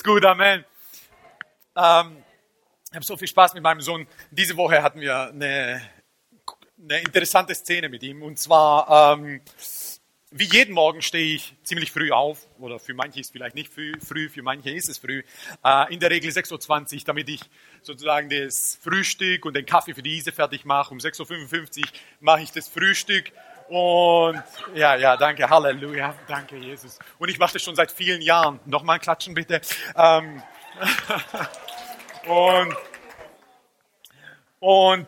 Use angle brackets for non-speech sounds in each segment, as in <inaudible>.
Ist gut, Amen. Ähm, ich habe so viel Spaß mit meinem Sohn. Diese Woche hatten wir eine, eine interessante Szene mit ihm. Und zwar, ähm, wie jeden Morgen stehe ich ziemlich früh auf. Oder für manche ist vielleicht nicht früh, früh für manche ist es früh. Äh, in der Regel 6.20 Uhr, damit ich sozusagen das Frühstück und den Kaffee für die Ise fertig mache. Um 6.55 Uhr mache ich das Frühstück. Und ja, ja, danke, Halleluja, danke Jesus. Und ich mache das schon seit vielen Jahren. Nochmal klatschen bitte. Ähm, <laughs> und und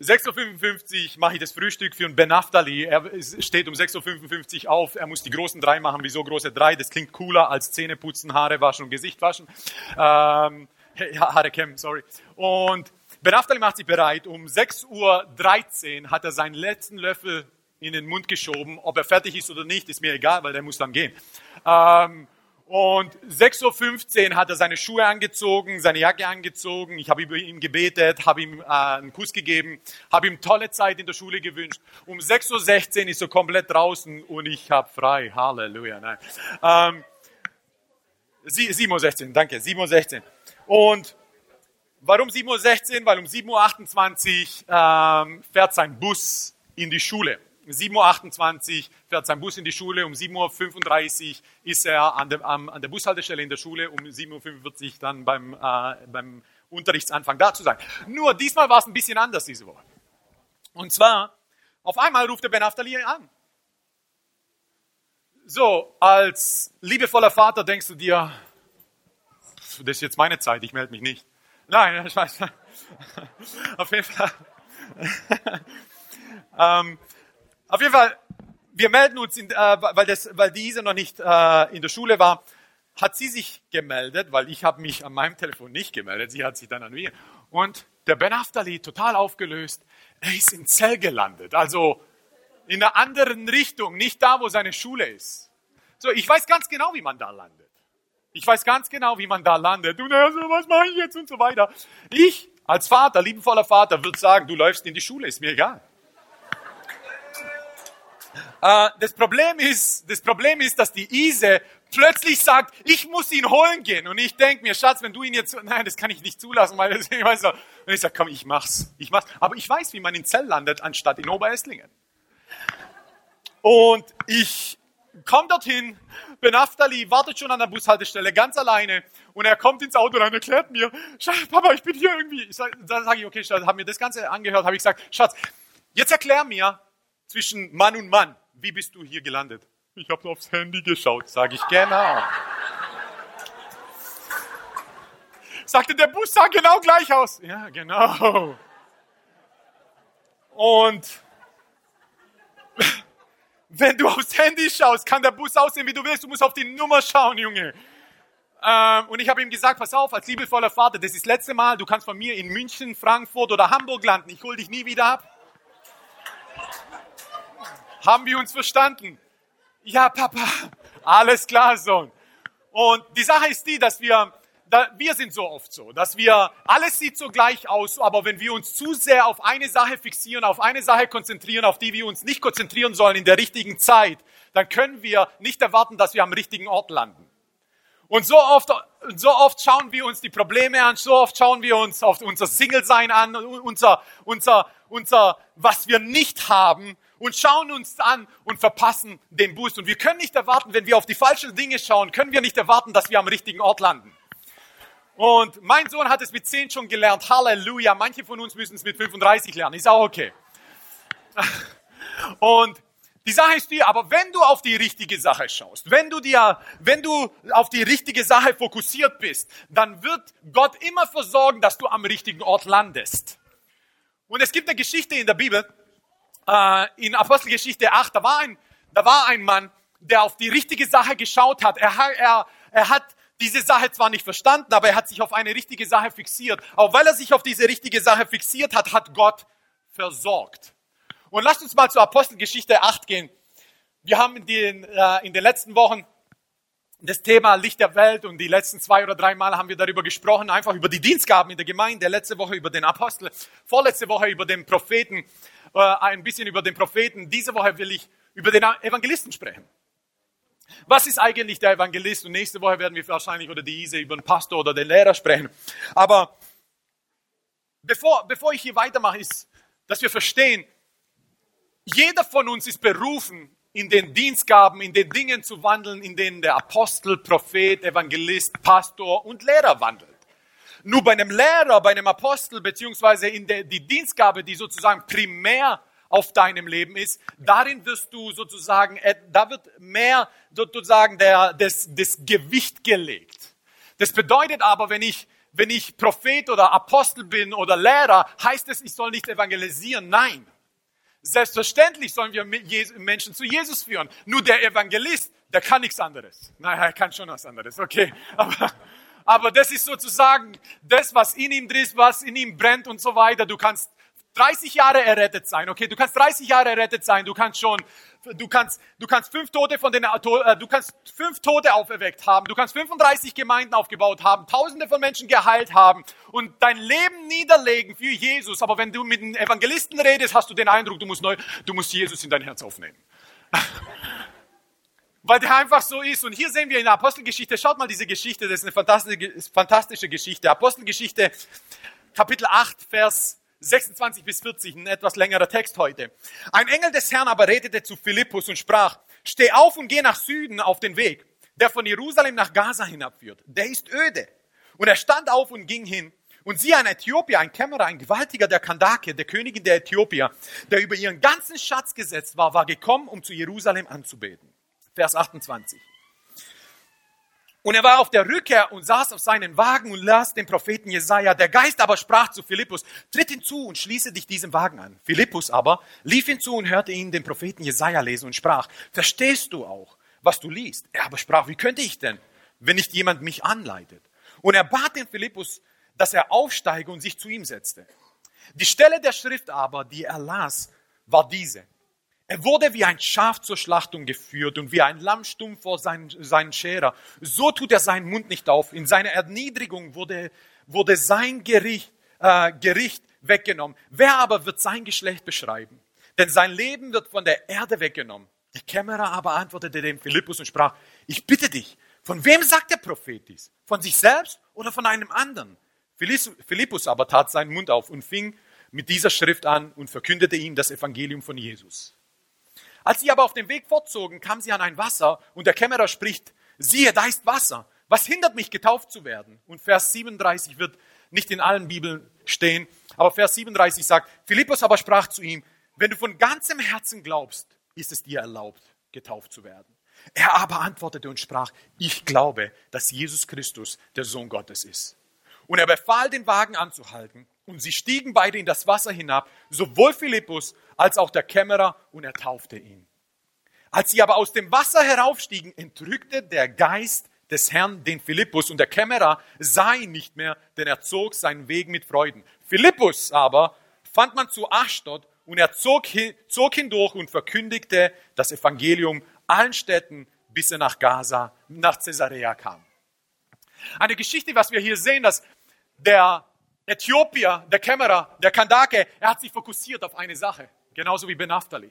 6.55 Uhr mache ich das Frühstück für einen Ben Naftali. Er steht um 6.55 Uhr auf. Er muss die großen drei machen. Wieso große drei? Das klingt cooler als Zähne putzen, Haare waschen und Gesicht waschen. Ähm, Haare kämmen, sorry. Und Ben Naftali macht sich bereit. Um 6.13 Uhr hat er seinen letzten Löffel in den Mund geschoben. Ob er fertig ist oder nicht, ist mir egal, weil der muss dann gehen. Ähm, und 6.15 Uhr hat er seine Schuhe angezogen, seine Jacke angezogen. Ich habe über ihn gebetet, habe ihm äh, einen Kuss gegeben, habe ihm tolle Zeit in der Schule gewünscht. Um 6.16 Uhr ist er komplett draußen und ich habe frei. Halleluja. Nein. Ähm, 7.16 Uhr, danke, 7.16 Uhr. Und warum 7.16 Uhr? Weil um 7.28 Uhr ähm, fährt sein Bus in die Schule. 7.28 Uhr fährt sein Bus in die Schule, um 7.35 Uhr ist er an der, an der Bushaltestelle in der Schule, um 7.45 Uhr dann beim, äh, beim Unterrichtsanfang da zu sein. Nur diesmal war es ein bisschen anders diese Woche. Und zwar, auf einmal ruft der Ben Aftali an. So, als liebevoller Vater denkst du dir, das ist jetzt meine Zeit, ich melde mich nicht. Nein, <laughs> ich weiß. Auf jeden Fall. <laughs> ähm, auf jeden Fall, wir melden uns, in, äh, weil, das, weil diese noch nicht äh, in der Schule war, hat sie sich gemeldet, weil ich habe mich an meinem Telefon nicht gemeldet. Sie hat sich dann an mir. Und der Ben Aftali, total aufgelöst, er ist in Zell gelandet. Also in einer anderen Richtung, nicht da, wo seine Schule ist. So, ich weiß ganz genau, wie man da landet. Ich weiß ganz genau, wie man da landet. Und er so, was mache ich jetzt und so weiter. Ich als Vater, liebevoller Vater, würde sagen, du läufst in die Schule, ist mir egal. Äh, das, Problem ist, das Problem ist, dass die Ise plötzlich sagt, ich muss ihn holen gehen. Und ich denke mir, Schatz, wenn du ihn jetzt, nein, das kann ich nicht zulassen, weil das, <laughs> ich weiß so. Und ich sage, komm, ich mach's, ich mach's. Aber ich weiß, wie man in Zell landet, anstatt in Oberesslingen. Und ich komme dorthin, Benaftali wartet schon an der Bushaltestelle, ganz alleine. Und er kommt ins Auto und erklärt mir, Schatz, Papa, ich bin hier irgendwie. Ich sag, dann sage ich, okay, Schatz, habe mir das Ganze angehört, habe ich gesagt, Schatz, jetzt erklär mir zwischen Mann und Mann, wie bist du hier gelandet? Ich habe aufs Handy geschaut, sage ich genau. Sagte, der Bus sah genau gleich aus. Ja, genau. Und wenn du aufs Handy schaust, kann der Bus aussehen, wie du willst. Du musst auf die Nummer schauen, Junge. Ähm, und ich habe ihm gesagt, pass auf, als liebevoller Vater, das ist das letzte Mal, du kannst von mir in München, Frankfurt oder Hamburg landen. Ich hole dich nie wieder ab. Haben wir uns verstanden? Ja, Papa, alles klar, Sohn. Und die Sache ist die, dass wir, da, wir sind so oft so, dass wir, alles sieht so gleich aus, aber wenn wir uns zu sehr auf eine Sache fixieren, auf eine Sache konzentrieren, auf die wir uns nicht konzentrieren sollen in der richtigen Zeit, dann können wir nicht erwarten, dass wir am richtigen Ort landen. Und so oft, so oft schauen wir uns die Probleme an, so oft schauen wir uns auf unser Single-Sein an, unser, unser, unser, was wir nicht haben und schauen uns an und verpassen den Bus. Und wir können nicht erwarten, wenn wir auf die falschen Dinge schauen, können wir nicht erwarten, dass wir am richtigen Ort landen. Und mein Sohn hat es mit 10 schon gelernt. Halleluja. Manche von uns müssen es mit 35 lernen. Ist auch okay. <laughs> Und die Sache ist die, aber wenn du auf die richtige Sache schaust, wenn du dir, wenn du auf die richtige Sache fokussiert bist, dann wird Gott immer versorgen, dass du am richtigen Ort landest. Und es gibt eine Geschichte in der Bibel, in Apostelgeschichte 8, da war, ein, da war ein Mann, der auf die richtige Sache geschaut hat. Er, er, er hat diese Sache zwar nicht verstanden, aber er hat sich auf eine richtige Sache fixiert. Auch weil er sich auf diese richtige Sache fixiert hat, hat Gott versorgt. Und lasst uns mal zur Apostelgeschichte 8 gehen. Wir haben in den, äh, in den letzten Wochen das Thema Licht der Welt und die letzten zwei oder drei Mal haben wir darüber gesprochen, einfach über die Dienstgaben in der Gemeinde, letzte Woche über den Apostel, vorletzte Woche über den Propheten, äh, ein bisschen über den Propheten. Diese Woche will ich über den Evangelisten sprechen. Was ist eigentlich der Evangelist? Und nächste Woche werden wir wahrscheinlich oder die Ise über den Pastor oder den Lehrer sprechen. Aber bevor, bevor ich hier weitermache, ist, dass wir verstehen, jeder von uns ist berufen, in den Dienstgaben, in den Dingen zu wandeln, in denen der Apostel, Prophet, Evangelist, Pastor und Lehrer wandelt. Nur bei einem Lehrer, bei einem Apostel, beziehungsweise in der, die Dienstgabe, die sozusagen primär auf deinem Leben ist, darin wirst du sozusagen, äh, da wird mehr sozusagen der, das, das Gewicht gelegt. Das bedeutet aber, wenn ich, wenn ich Prophet oder Apostel bin oder Lehrer, heißt es, ich soll nicht evangelisieren. Nein. Selbstverständlich sollen wir Menschen zu Jesus führen. Nur der Evangelist, der kann nichts anderes. Naja, er kann schon was anderes, okay. Aber, aber das ist sozusagen das, was in ihm drin ist, was in ihm brennt und so weiter. Du kannst 30 Jahre errettet sein, okay? Du kannst 30 Jahre errettet sein, du kannst schon, du kannst, du kannst fünf Tote von den, äh, du kannst fünf Tote auferweckt haben, du kannst 35 Gemeinden aufgebaut haben, Tausende von Menschen geheilt haben und dein Leben niederlegen für Jesus. Aber wenn du mit einem Evangelisten redest, hast du den Eindruck, du musst neu, du musst Jesus in dein Herz aufnehmen. <laughs> Weil der einfach so ist. Und hier sehen wir in der Apostelgeschichte, schaut mal diese Geschichte, das ist eine fantastische, Geschichte. Apostelgeschichte, Kapitel 8, Vers 26 bis 40, ein etwas längerer Text heute. Ein Engel des Herrn aber redete zu Philippus und sprach, steh auf und geh nach Süden auf den Weg, der von Jerusalem nach Gaza hinabführt. Der ist öde. Und er stand auf und ging hin. Und sie, ein Äthiopier, ein Kämmerer, ein Gewaltiger der Kandake, der Königin der Äthiopier, der über ihren ganzen Schatz gesetzt war, war gekommen, um zu Jerusalem anzubeten. Vers 28. Und er war auf der Rückkehr und saß auf seinen Wagen und las den Propheten Jesaja. Der Geist aber sprach zu Philippus, tritt hinzu und schließe dich diesem Wagen an. Philippus aber lief hinzu und hörte ihn den Propheten Jesaja lesen und sprach, verstehst du auch, was du liest? Er aber sprach, wie könnte ich denn, wenn nicht jemand mich anleitet? Und er bat den Philippus, dass er aufsteige und sich zu ihm setzte. Die Stelle der Schrift aber, die er las, war diese. Er wurde wie ein Schaf zur Schlachtung geführt und wie ein Lamm stumm vor seinen, seinen Scherer. So tut er seinen Mund nicht auf. In seiner Erniedrigung wurde, wurde sein Gericht, äh, Gericht weggenommen. Wer aber wird sein Geschlecht beschreiben? Denn sein Leben wird von der Erde weggenommen. Die Kämmerer aber antwortete dem Philippus und sprach, ich bitte dich, von wem sagt der Prophet dies? Von sich selbst oder von einem anderen? Philippus aber tat seinen Mund auf und fing mit dieser Schrift an und verkündete ihm das Evangelium von Jesus. Als sie aber auf dem Weg fortzogen, kam sie an ein Wasser und der Kämmerer spricht, siehe, da ist Wasser. Was hindert mich, getauft zu werden? Und Vers 37 wird nicht in allen Bibeln stehen, aber Vers 37 sagt, Philippus aber sprach zu ihm, wenn du von ganzem Herzen glaubst, ist es dir erlaubt, getauft zu werden. Er aber antwortete und sprach, ich glaube, dass Jesus Christus der Sohn Gottes ist. Und er befahl, den Wagen anzuhalten. Und sie stiegen beide in das Wasser hinab, sowohl Philippus als auch der Kämmerer, und er taufte ihn. Als sie aber aus dem Wasser heraufstiegen, entrückte der Geist des Herrn den Philippus, und der Kämmerer sah ihn nicht mehr, denn er zog seinen Weg mit Freuden. Philippus aber fand man zu Aschdod, und er zog, zog hindurch und verkündigte das Evangelium allen Städten, bis er nach Gaza, nach Caesarea kam. Eine Geschichte, was wir hier sehen, dass der Äthiopier, der Kämmerer, der Kandake, er hat sich fokussiert auf eine Sache, genauso wie Ben Aftali.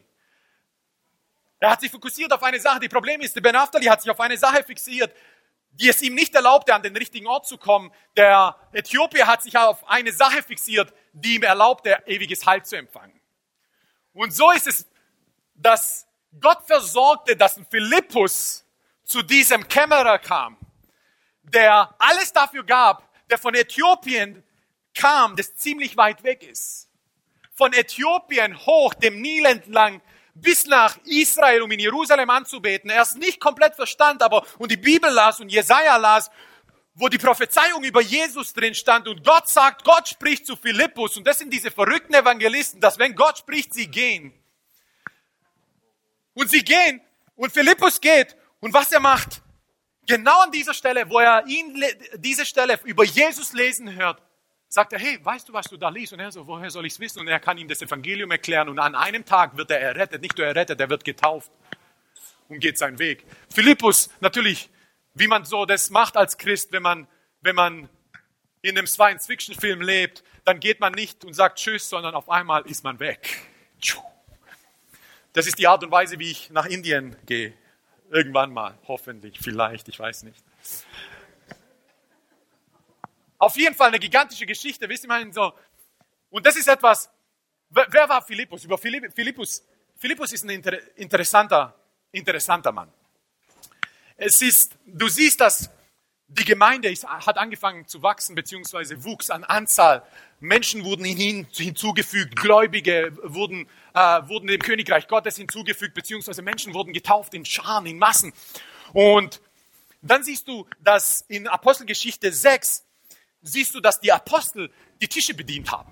Er hat sich fokussiert auf eine Sache. Die Problem ist, Ben Aftali hat sich auf eine Sache fixiert, die es ihm nicht erlaubte, an den richtigen Ort zu kommen. Der Äthiopier hat sich auf eine Sache fixiert, die ihm erlaubte, ewiges Heil zu empfangen. Und so ist es, dass Gott versorgte, dass ein Philippus zu diesem Kämmerer kam, der alles dafür gab, der von Äthiopien kam, das ziemlich weit weg ist. Von Äthiopien hoch, dem Nil entlang, bis nach Israel, um in Jerusalem anzubeten. Er es nicht komplett verstand, aber und die Bibel las und Jesaja las, wo die Prophezeiung über Jesus drin stand und Gott sagt, Gott spricht zu Philippus und das sind diese verrückten Evangelisten, dass wenn Gott spricht, sie gehen. Und sie gehen und Philippus geht und was er macht, genau an dieser Stelle, wo er ihn, diese Stelle über Jesus lesen hört, sagt er, hey, weißt du, was du da liest? Und er so, woher soll ich es wissen? Und er kann ihm das Evangelium erklären. Und an einem Tag wird er errettet. Nicht nur errettet, er wird getauft und geht seinen Weg. Philippus, natürlich, wie man so das macht als Christ, wenn man, wenn man in einem Science-Fiction-Film lebt, dann geht man nicht und sagt Tschüss, sondern auf einmal ist man weg. Das ist die Art und Weise, wie ich nach Indien gehe. Irgendwann mal, hoffentlich, vielleicht, ich weiß nicht. Auf jeden Fall eine gigantische Geschichte, wisst ihr mal so. Und das ist etwas, wer war Philippus? Über Philippus, Philippus ist ein inter, interessanter, interessanter Mann. Es ist, du siehst, dass die Gemeinde ist, hat angefangen zu wachsen, beziehungsweise wuchs an Anzahl. Menschen wurden hin, hinzugefügt, Gläubige wurden, äh, wurden dem Königreich Gottes hinzugefügt, beziehungsweise Menschen wurden getauft in Scharen, in Massen. Und dann siehst du, dass in Apostelgeschichte 6 siehst du, dass die Apostel die Tische bedient haben.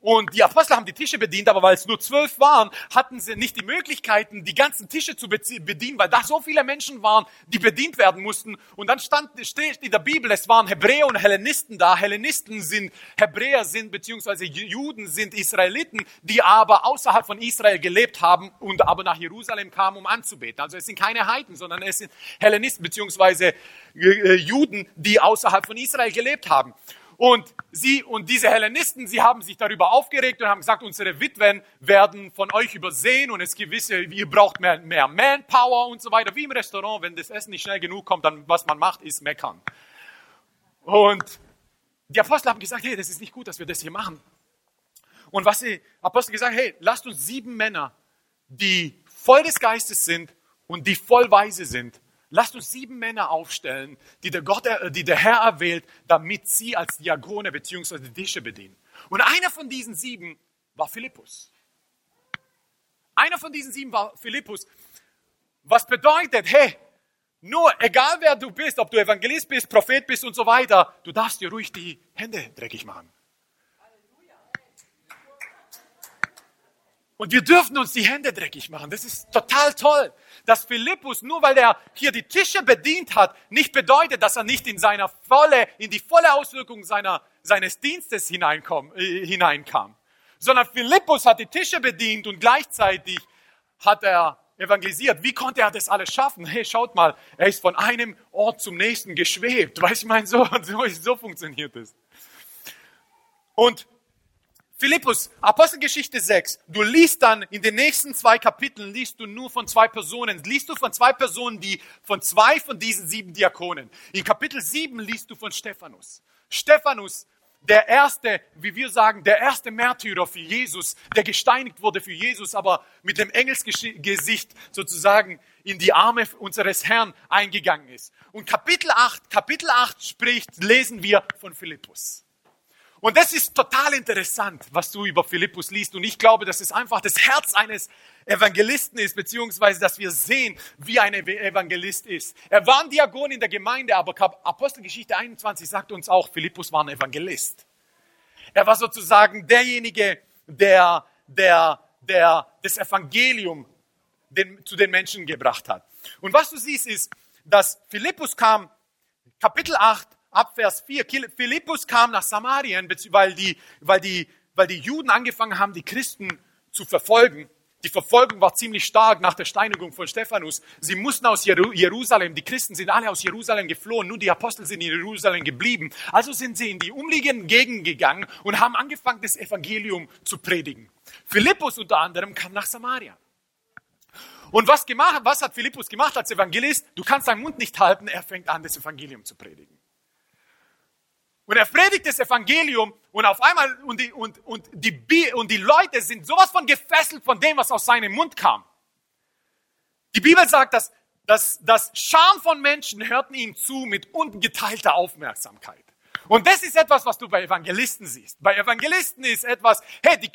Und die Apostel haben die Tische bedient, aber weil es nur zwölf waren, hatten sie nicht die Möglichkeiten, die ganzen Tische zu bedienen, weil da so viele Menschen waren, die bedient werden mussten. Und dann stand, steht in der Bibel, es waren Hebräer und Hellenisten da. Hellenisten sind Hebräer sind, beziehungsweise Juden sind Israeliten, die aber außerhalb von Israel gelebt haben und aber nach Jerusalem kamen, um anzubeten. Also es sind keine Heiden, sondern es sind Hellenisten, beziehungsweise äh, Juden, die außerhalb von Israel gelebt haben. Und sie und diese Hellenisten, sie haben sich darüber aufgeregt und haben gesagt, unsere Witwen werden von euch übersehen und es gewisse, ihr braucht mehr, mehr Manpower und so weiter. Wie im Restaurant, wenn das Essen nicht schnell genug kommt, dann was man macht, ist meckern. Und die Apostel haben gesagt, hey, das ist nicht gut, dass wir das hier machen. Und was die Apostel gesagt, hey, lasst uns sieben Männer, die voll des Geistes sind und die voll weise sind, Lasst uns sieben Männer aufstellen, die der, Gott, die der Herr erwählt, damit sie als Diakone bzw. Tische bedienen. Und einer von diesen sieben war Philippus. Einer von diesen sieben war Philippus. Was bedeutet, hey, nur egal wer du bist, ob du Evangelist bist, Prophet bist und so weiter, du darfst dir ruhig die Hände dreckig machen. Und wir dürfen uns die Hände dreckig machen. Das ist total toll, dass Philippus, nur weil er hier die Tische bedient hat, nicht bedeutet, dass er nicht in seiner volle, in die volle Auswirkung seiner, seines Dienstes hineinkom, äh, hineinkam. Sondern Philippus hat die Tische bedient und gleichzeitig hat er evangelisiert. Wie konnte er das alles schaffen? Hey, schaut mal, er ist von einem Ort zum nächsten geschwebt. Weißt du, ich meine, so, <laughs> so, so funktioniert es. Und Philippus, Apostelgeschichte 6, du liest dann in den nächsten zwei Kapiteln, liest du nur von zwei Personen, liest du von zwei Personen, die von zwei von diesen sieben Diakonen. In Kapitel 7 liest du von Stephanus. Stephanus, der erste, wie wir sagen, der erste Märtyrer für Jesus, der gesteinigt wurde für Jesus, aber mit dem Engelsgesicht sozusagen in die Arme unseres Herrn eingegangen ist. Und Kapitel 8, Kapitel 8 spricht, lesen wir von Philippus. Und das ist total interessant, was du über Philippus liest. Und ich glaube, dass es einfach das Herz eines Evangelisten ist, beziehungsweise, dass wir sehen, wie ein Evangelist ist. Er war ein Diakon in der Gemeinde, aber Apostelgeschichte 21 sagt uns auch, Philippus war ein Evangelist. Er war sozusagen derjenige, der, der, der das Evangelium den, zu den Menschen gebracht hat. Und was du siehst, ist, dass Philippus kam, Kapitel 8, ab Vers 4. Philippus kam nach Samarien, weil die, weil, die, weil die Juden angefangen haben, die Christen zu verfolgen. Die Verfolgung war ziemlich stark nach der Steinigung von Stephanus. Sie mussten aus Jerusalem, die Christen sind alle aus Jerusalem geflohen, nur die Apostel sind in Jerusalem geblieben. Also sind sie in die umliegenden Gegenden gegangen und haben angefangen, das Evangelium zu predigen. Philippus unter anderem kam nach Samaria. Und was, gemacht, was hat Philippus gemacht als Evangelist? Du kannst deinen Mund nicht halten, er fängt an, das Evangelium zu predigen. Und er predigt das Evangelium und auf einmal, und die, und, und, die, und die Leute sind sowas von gefesselt von dem, was aus seinem Mund kam. Die Bibel sagt, dass, dass das Scham von Menschen hörten ihm zu mit ungeteilter Aufmerksamkeit. Und das ist etwas, was du bei Evangelisten siehst. Bei Evangelisten ist etwas, hey, die,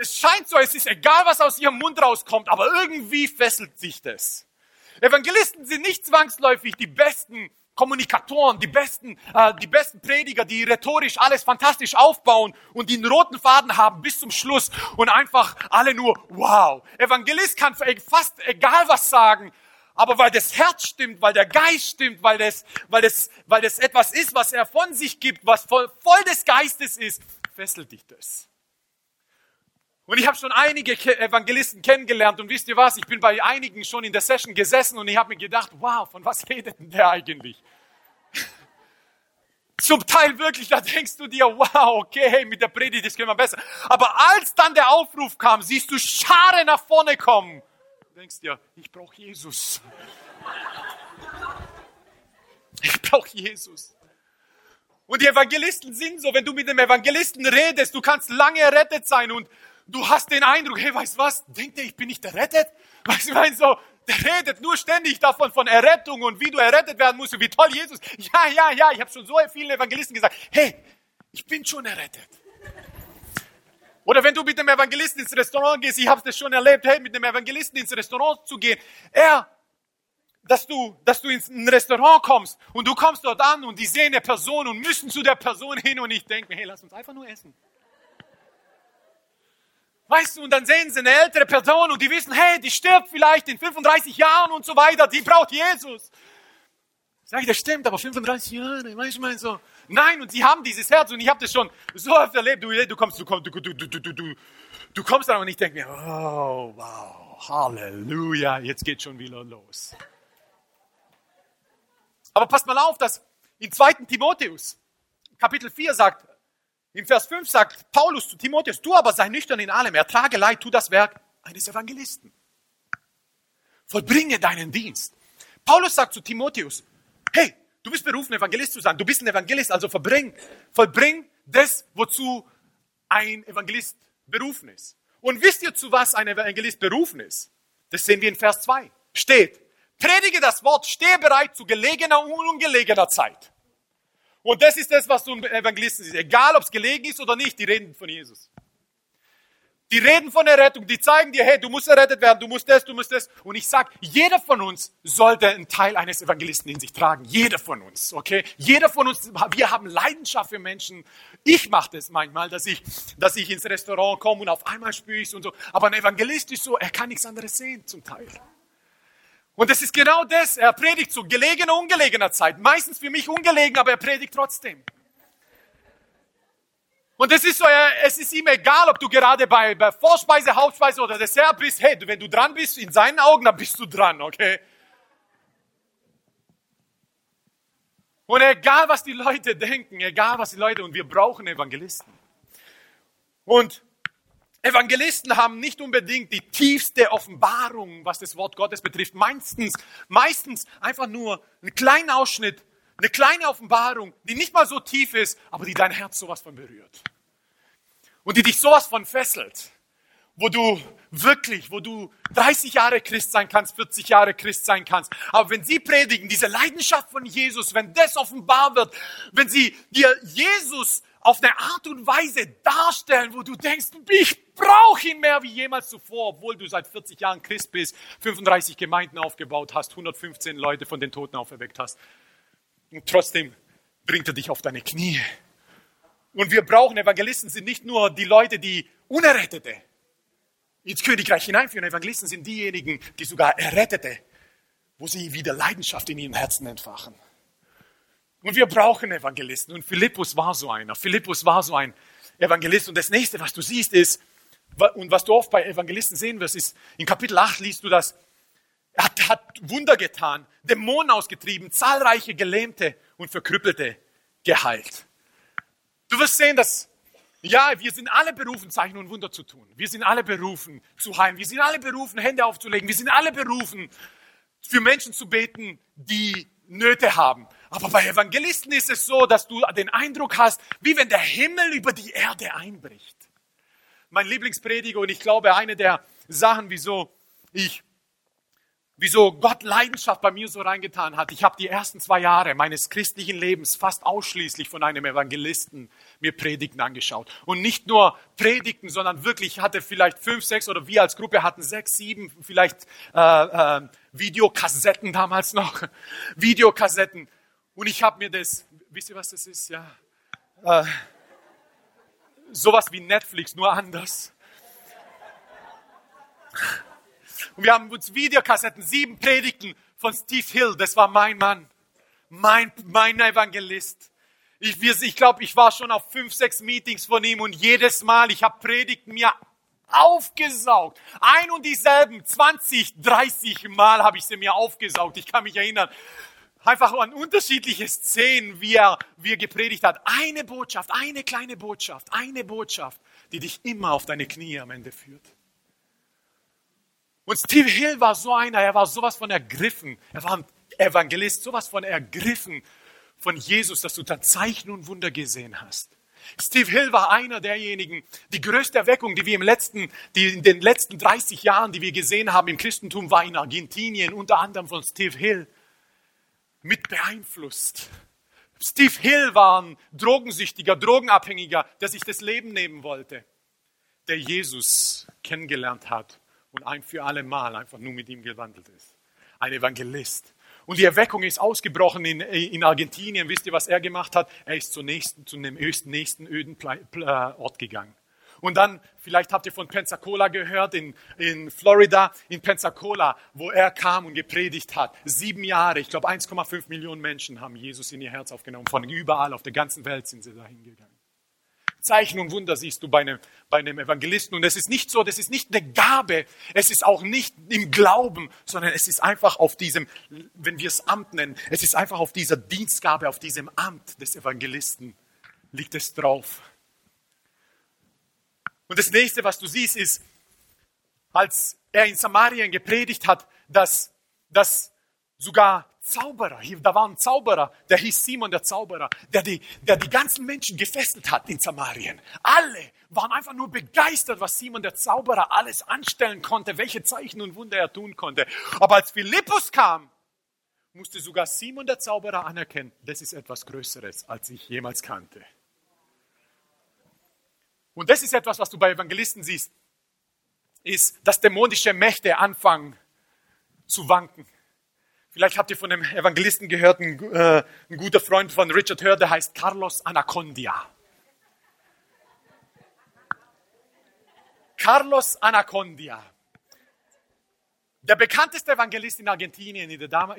es scheint so, es ist egal, was aus ihrem Mund rauskommt, aber irgendwie fesselt sich das. Evangelisten sind nicht zwangsläufig die besten Kommunikatoren, die besten, äh, die besten Prediger, die rhetorisch alles fantastisch aufbauen und den roten Faden haben bis zum Schluss und einfach alle nur wow. Evangelist kann fast egal was sagen, aber weil das Herz stimmt, weil der Geist stimmt, weil das, weil das, weil das etwas ist, was er von sich gibt, was voll, voll des Geistes ist, fesselt dich das. Und ich habe schon einige Evangelisten kennengelernt und wisst ihr was, ich bin bei einigen schon in der Session gesessen und ich habe mir gedacht, wow, von was redet denn der eigentlich? <laughs> Zum Teil wirklich, da denkst du dir, wow, okay, mit der Predigt, das können wir besser. Aber als dann der Aufruf kam, siehst du Scharen nach vorne kommen. Du denkst dir, ich brauche Jesus. <laughs> Ich brauche Jesus. Und die Evangelisten sind so, wenn du mit dem Evangelisten redest, du kannst lange errettet sein und du hast den Eindruck, hey, weißt was, denkt ihr, ich bin nicht errettet? Weißt du, ich meine so, der redet nur ständig davon, von Errettung und wie du errettet werden musst und wie toll Jesus. Ja, ja, ja, ich habe schon so vielen Evangelisten gesagt, hey, ich bin schon errettet. Oder wenn du mit dem Evangelisten ins Restaurant gehst, ich habe das schon erlebt, hey, mit dem Evangelisten ins Restaurant zu gehen, er, dass du, dass du ins Restaurant kommst und du kommst dort an und die sehen eine Person und müssen zu der Person hin und ich denke mir, hey, lass uns einfach nur essen. Weißt du, und dann sehen sie eine ältere Person und die wissen, hey, die stirbt vielleicht in 35 Jahren und so weiter, die braucht Jesus. Sag ich, das stimmt, aber 35 Jahre, weißt du, mein so. Nein, und sie haben dieses Herz und ich habe das schon so oft erlebt. Du, du kommst, du kommst, du, du, du, du, du, du kommst dann und ich denke mir, oh, wow, Halleluja, jetzt geht schon wieder los. Aber passt mal auf, dass in 2. Timotheus, Kapitel 4 sagt, im Vers 5 sagt Paulus zu Timotheus, du aber sei nüchtern in allem, ertrage Leid, tu das Werk eines Evangelisten. Vollbringe deinen Dienst. Paulus sagt zu Timotheus, hey, du bist berufen, Evangelist zu sein. Du bist ein Evangelist, also vollbring, vollbring das, wozu ein Evangelist berufen ist. Und wisst ihr, zu was ein Evangelist berufen ist? Das sehen wir in Vers 2. Steht, predige das Wort, stehe bereit zu gelegener und ungelegener Zeit. Und das ist das, was du Evangelisten siehst. Egal, ob es gelegen ist oder nicht, die reden von Jesus. Die reden von Errettung, die zeigen dir, hey, du musst errettet werden, du musst das, du musst das. Und ich sag, jeder von uns sollte einen Teil eines Evangelisten in sich tragen. Jeder von uns, okay? Jeder von uns, wir haben Leidenschaft für Menschen. Ich mache das manchmal, dass ich, dass ich ins Restaurant komme und auf einmal spüre ich und so. Aber ein Evangelist ist so, er kann nichts anderes sehen, zum Teil. Und es ist genau das. Er predigt zu gelegener, ungelegener Zeit. Meistens für mich ungelegen, aber er predigt trotzdem. Und es ist so, es ist ihm egal, ob du gerade bei, bei Vorspeise, Hauptspeise oder Dessert bist. Hey, wenn du dran bist, in seinen Augen, dann bist du dran, okay? Und egal, was die Leute denken, egal, was die Leute, und wir brauchen Evangelisten. Und Evangelisten haben nicht unbedingt die tiefste Offenbarung, was das Wort Gottes betrifft. Meistens, meistens einfach nur einen kleinen Ausschnitt, eine kleine Offenbarung, die nicht mal so tief ist, aber die dein Herz sowas von berührt. Und die dich sowas von fesselt. Wo du wirklich, wo du 30 Jahre Christ sein kannst, 40 Jahre Christ sein kannst. Aber wenn sie predigen, diese Leidenschaft von Jesus, wenn das offenbar wird, wenn sie dir Jesus auf eine Art und Weise darstellen, wo du denkst, ich brauche ihn mehr wie jemals zuvor, obwohl du seit 40 Jahren Christ bist, 35 Gemeinden aufgebaut hast, 115 Leute von den Toten auferweckt hast. Und trotzdem bringt er dich auf deine Knie. Und wir brauchen Evangelisten, sind nicht nur die Leute, die Unerrettete ins Königreich hineinführen. Evangelisten sind diejenigen, die sogar Errettete, wo sie wieder Leidenschaft in ihren Herzen entfachen. Und wir brauchen Evangelisten. Und Philippus war so einer. Philippus war so ein Evangelist. Und das nächste, was du siehst, ist, und was du oft bei Evangelisten sehen wirst, ist, in Kapitel 8 liest du das, er hat, hat Wunder getan, Dämonen ausgetrieben, zahlreiche Gelähmte und Verkrüppelte geheilt. Du wirst sehen, dass, ja, wir sind alle berufen, Zeichen und Wunder zu tun. Wir sind alle berufen, zu heilen. Wir sind alle berufen, Hände aufzulegen. Wir sind alle berufen, für Menschen zu beten, die Nöte haben. Aber bei Evangelisten ist es so, dass du den Eindruck hast, wie wenn der Himmel über die Erde einbricht. Mein Lieblingsprediger und ich glaube eine der Sachen, wieso ich wieso Gott Leidenschaft bei mir so reingetan hat. Ich habe die ersten zwei Jahre meines christlichen Lebens fast ausschließlich von einem Evangelisten mir Predigten angeschaut. Und nicht nur Predigten, sondern wirklich, ich hatte vielleicht fünf, sechs oder wir als Gruppe hatten sechs, sieben, vielleicht äh, äh, Videokassetten damals noch. <laughs> Videokassetten. Und ich habe mir das, wisst ihr, was das ist? Ja. Äh, sowas wie Netflix, nur anders. Und wir haben uns Videokassetten, sieben Predigten von Steve Hill, das war mein Mann, mein, mein Evangelist. Ich, ich glaube, ich war schon auf fünf, sechs Meetings von ihm und jedes Mal, ich habe Predigten mir aufgesaugt. Ein und dieselben, 20, 30 Mal habe ich sie mir aufgesaugt. Ich kann mich erinnern, einfach an unterschiedliche Szenen, wie er, wie er gepredigt hat. Eine Botschaft, eine kleine Botschaft, eine Botschaft, die dich immer auf deine Knie am Ende führt. Und Steve Hill war so einer, er war sowas von ergriffen. Er war ein Evangelist, sowas von ergriffen von Jesus, dass du dann Zeichen und Wunder gesehen hast. Steve Hill war einer derjenigen, die größte Erweckung, die wir im letzten, die in den letzten 30 Jahren, die wir gesehen haben im Christentum, war in Argentinien, unter anderem von Steve Hill, mit beeinflusst. Steve Hill war ein Drogensüchtiger, Drogenabhängiger, der sich das Leben nehmen wollte, der Jesus kennengelernt hat und ein für alle Mal einfach nur mit ihm gewandelt ist. Ein Evangelist. Und die Erweckung ist ausgebrochen in, in Argentinien. Wisst ihr, was er gemacht hat? Er ist zum nächsten, zu dem nächsten öden Ort gegangen. Und dann, vielleicht habt ihr von Pensacola gehört, in, in Florida, in Pensacola, wo er kam und gepredigt hat. Sieben Jahre, ich glaube 1,5 Millionen Menschen haben Jesus in ihr Herz aufgenommen. Von überall auf der ganzen Welt sind sie dahin gegangen. Zeichen und Wunder siehst du bei einem, bei einem Evangelisten. Und es ist nicht so, das ist nicht eine Gabe, es ist auch nicht im Glauben, sondern es ist einfach auf diesem, wenn wir es Amt nennen, es ist einfach auf dieser Dienstgabe, auf diesem Amt des Evangelisten liegt es drauf. Und das nächste, was du siehst, ist, als er in Samarien gepredigt hat, dass, dass sogar Zauberer, da war ein Zauberer, der hieß Simon der Zauberer, der die, der die ganzen Menschen gefesselt hat in Samarien. Alle waren einfach nur begeistert, was Simon der Zauberer alles anstellen konnte, welche Zeichen und Wunder er tun konnte. Aber als Philippus kam, musste sogar Simon der Zauberer anerkennen, das ist etwas Größeres, als ich jemals kannte. Und das ist etwas, was du bei Evangelisten siehst, ist, dass dämonische Mächte anfangen zu wanken Vielleicht habt ihr von einem Evangelisten gehört, ein, äh, ein guter Freund von Richard Hör, der heißt Carlos Anacondia. Carlos Anacondia. Der bekannteste Evangelist in Argentinien, in der,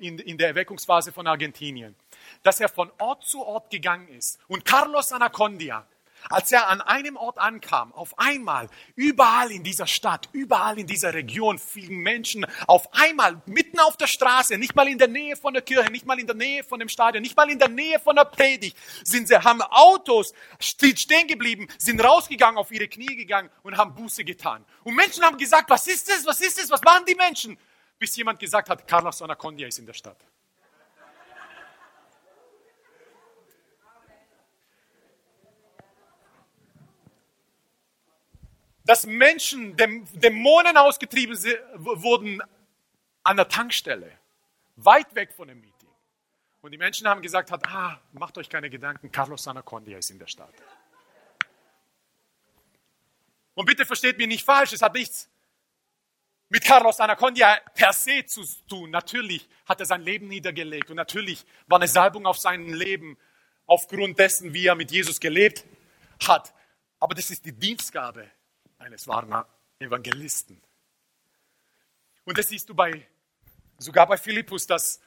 in, in der Erweckungsphase von Argentinien, dass er von Ort zu Ort gegangen ist. Und Carlos Anacondia als er an einem Ort ankam, auf einmal, überall in dieser Stadt, überall in dieser Region fielen Menschen auf einmal mitten auf der Straße, nicht mal in der Nähe von der Kirche, nicht mal in der Nähe von dem Stadion, nicht mal in der Nähe von der Predigt, sind sie, haben Autos stehen geblieben, sind rausgegangen, auf ihre Knie gegangen und haben Buße getan. Und Menschen haben gesagt, was ist das, was ist das, was machen die Menschen? Bis jemand gesagt hat, Carlos Anacondia ist in der Stadt. Dass Menschen, Dämonen ausgetrieben wurden an der Tankstelle, weit weg von dem Meeting. Und die Menschen haben gesagt, ah, macht euch keine Gedanken, Carlos Anacondia ist in der Stadt. Und bitte versteht mich nicht falsch, es hat nichts mit Carlos Anacondia per se zu tun. Natürlich hat er sein Leben niedergelegt und natürlich war eine Salbung auf sein Leben aufgrund dessen, wie er mit Jesus gelebt hat. Aber das ist die Dienstgabe eines wahren Evangelisten. Und das siehst du bei, sogar bei Philippus, dass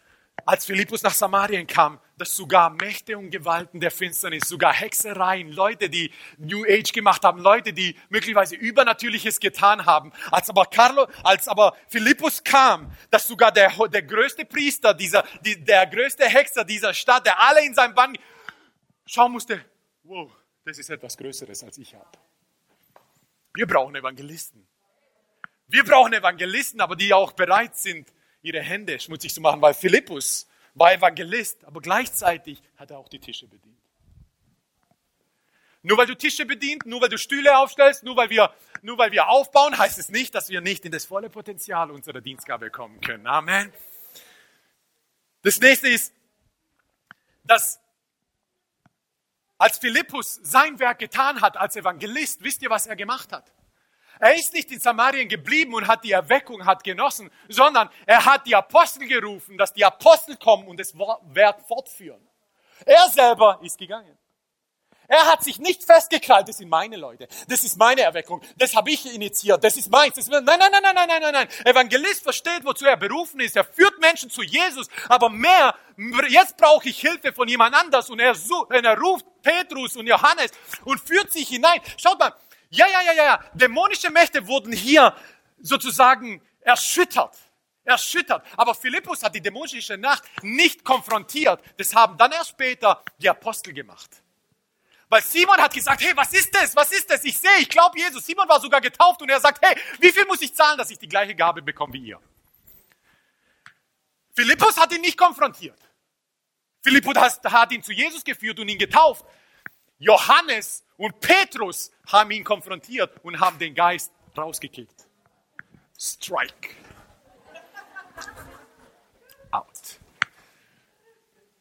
als Philippus nach Samarien kam, dass sogar Mächte und Gewalten der Finsternis, sogar Hexereien, Leute, die New Age gemacht haben, Leute, die möglicherweise Übernatürliches getan haben, als aber Carlo, als aber Philippus kam, dass sogar der, der größte Priester dieser, die, der größte Hexer dieser Stadt, der alle in seinem Bann schauen musste, wow, das ist etwas Größeres als ich habe. Wir brauchen Evangelisten. Wir brauchen Evangelisten, aber die auch bereit sind, ihre Hände schmutzig zu machen, weil Philippus war Evangelist, aber gleichzeitig hat er auch die Tische bedient. Nur weil du Tische bedient, nur weil du Stühle aufstellst, nur weil wir, nur weil wir aufbauen, heißt es nicht, dass wir nicht in das volle Potenzial unserer Dienstgabe kommen können. Amen. Das nächste ist, dass als Philippus sein Werk getan hat als Evangelist, wisst ihr, was er gemacht hat? Er ist nicht in Samarien geblieben und hat die Erweckung hat genossen, sondern er hat die Apostel gerufen, dass die Apostel kommen und das Werk fortführen. Er selber ist gegangen. Er hat sich nicht festgekrallt, das sind meine Leute, das ist meine Erweckung, das habe ich initiiert, das ist meins. Das ist, nein, nein, nein, nein, nein, nein, nein. Evangelist versteht, wozu er berufen ist. Er führt Menschen zu Jesus, aber mehr, jetzt brauche ich Hilfe von jemand anders. Und er, sucht, er ruft Petrus und Johannes und führt sich hinein. Schaut mal, ja, ja, ja, ja, ja, dämonische Mächte wurden hier sozusagen erschüttert erschüttert. Aber Philippus hat die dämonische Nacht nicht konfrontiert. Das haben dann erst später die Apostel gemacht. Weil Simon hat gesagt, hey, was ist das? Was ist das? Ich sehe, ich glaube Jesus. Simon war sogar getauft und er sagt, hey, wie viel muss ich zahlen, dass ich die gleiche Gabe bekomme wie ihr? Philippus hat ihn nicht konfrontiert. Philippus hat ihn zu Jesus geführt und ihn getauft. Johannes und Petrus haben ihn konfrontiert und haben den Geist rausgekickt. Strike.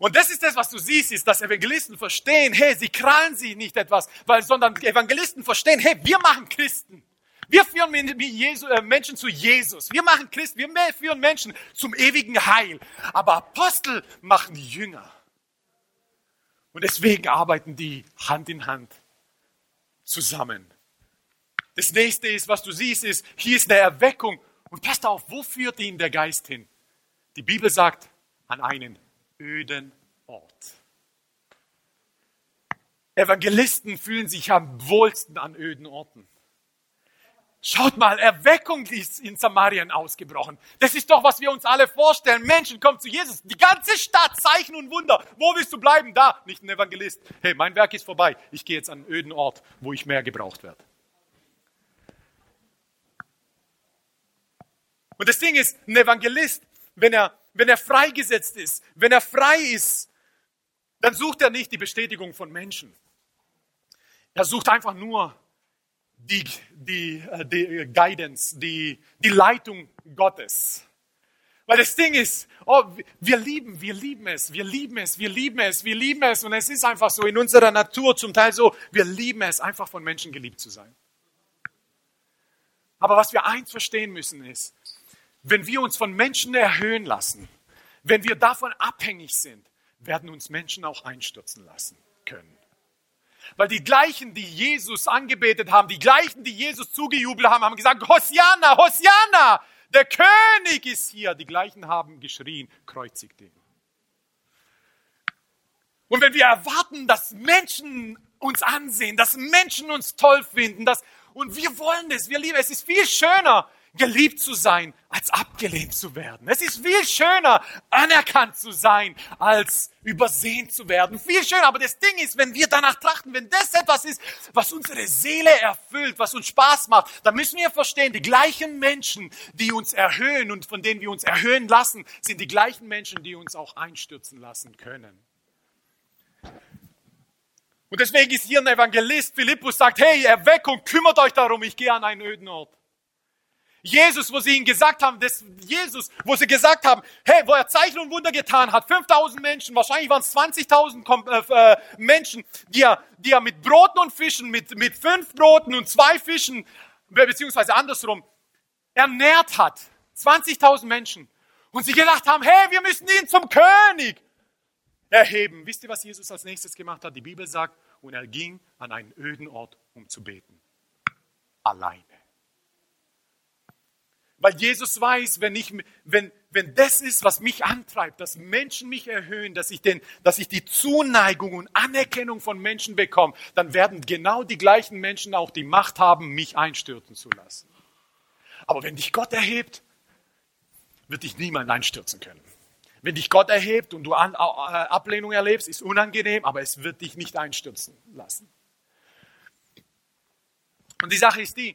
Und das ist das, was du siehst, ist, dass Evangelisten verstehen, hey, sie krallen sich nicht etwas, weil, sondern Evangelisten verstehen, hey, wir machen Christen. Wir führen äh, Menschen zu Jesus. Wir machen Christen. Wir führen Menschen zum ewigen Heil. Aber Apostel machen Jünger. Und deswegen arbeiten die Hand in Hand zusammen. Das nächste ist, was du siehst, ist, hier ist eine Erweckung. Und passt auf, wo führt ihn der Geist hin? Die Bibel sagt, an einen öden Ort. Evangelisten fühlen sich am wohlsten an öden Orten. Schaut mal, Erweckung ist in Samarien ausgebrochen. Das ist doch, was wir uns alle vorstellen. Menschen kommen zu Jesus. Die ganze Stadt, Zeichen und Wunder. Wo willst du bleiben? Da. Nicht ein Evangelist. Hey, mein Werk ist vorbei. Ich gehe jetzt an einen öden Ort, wo ich mehr gebraucht werde. Und das Ding ist, ein Evangelist, wenn er, wenn er freigesetzt ist, wenn er frei ist, dann sucht er nicht die Bestätigung von Menschen. Er sucht einfach nur die, die, äh, die Guidance, die, die Leitung Gottes. Weil das Ding ist, oh, wir lieben, wir lieben es, wir lieben es, wir lieben es, wir lieben es. Und es ist einfach so in unserer Natur zum Teil so, wir lieben es, einfach von Menschen geliebt zu sein. Aber was wir eins verstehen müssen ist, wenn wir uns von Menschen erhöhen lassen, wenn wir davon abhängig sind, werden uns Menschen auch einstürzen lassen können. Weil die gleichen, die Jesus angebetet haben, die gleichen, die Jesus zugejubelt haben, haben gesagt, Hosianna, Hosianna, der König ist hier. Die gleichen haben geschrien, kreuzigt ihn. Und wenn wir erwarten, dass Menschen uns ansehen, dass Menschen uns toll finden, dass, und wir wollen es, wir lieben es, es ist viel schöner, geliebt zu sein, als abgelehnt zu werden. Es ist viel schöner, anerkannt zu sein, als übersehen zu werden. Viel schöner. Aber das Ding ist, wenn wir danach trachten, wenn das etwas ist, was unsere Seele erfüllt, was uns Spaß macht, dann müssen wir verstehen, die gleichen Menschen, die uns erhöhen und von denen wir uns erhöhen lassen, sind die gleichen Menschen, die uns auch einstürzen lassen können. Und deswegen ist hier ein Evangelist, Philippus sagt, hey, Erweckung, kümmert euch darum, ich gehe an einen öden Ort. Jesus, wo sie ihn gesagt haben, das Jesus, wo sie gesagt haben, hey, wo er Zeichen und Wunder getan hat, 5000 Menschen, wahrscheinlich waren es 20.000 äh, äh, Menschen, die er, die er mit Broten und Fischen, mit, mit fünf Broten und zwei Fischen, beziehungsweise andersrum, ernährt hat. 20.000 Menschen. Und sie gedacht haben, hey, wir müssen ihn zum König erheben. Wisst ihr, was Jesus als nächstes gemacht hat? Die Bibel sagt, und er ging an einen öden Ort, um zu beten. Alleine. Weil Jesus weiß, wenn, ich, wenn, wenn das ist, was mich antreibt, dass Menschen mich erhöhen, dass ich, den, dass ich die Zuneigung und Anerkennung von Menschen bekomme, dann werden genau die gleichen Menschen auch die Macht haben, mich einstürzen zu lassen. Aber wenn dich Gott erhebt, wird dich niemand einstürzen können. Wenn dich Gott erhebt und du An Ablehnung erlebst, ist unangenehm, aber es wird dich nicht einstürzen lassen. Und die Sache ist die,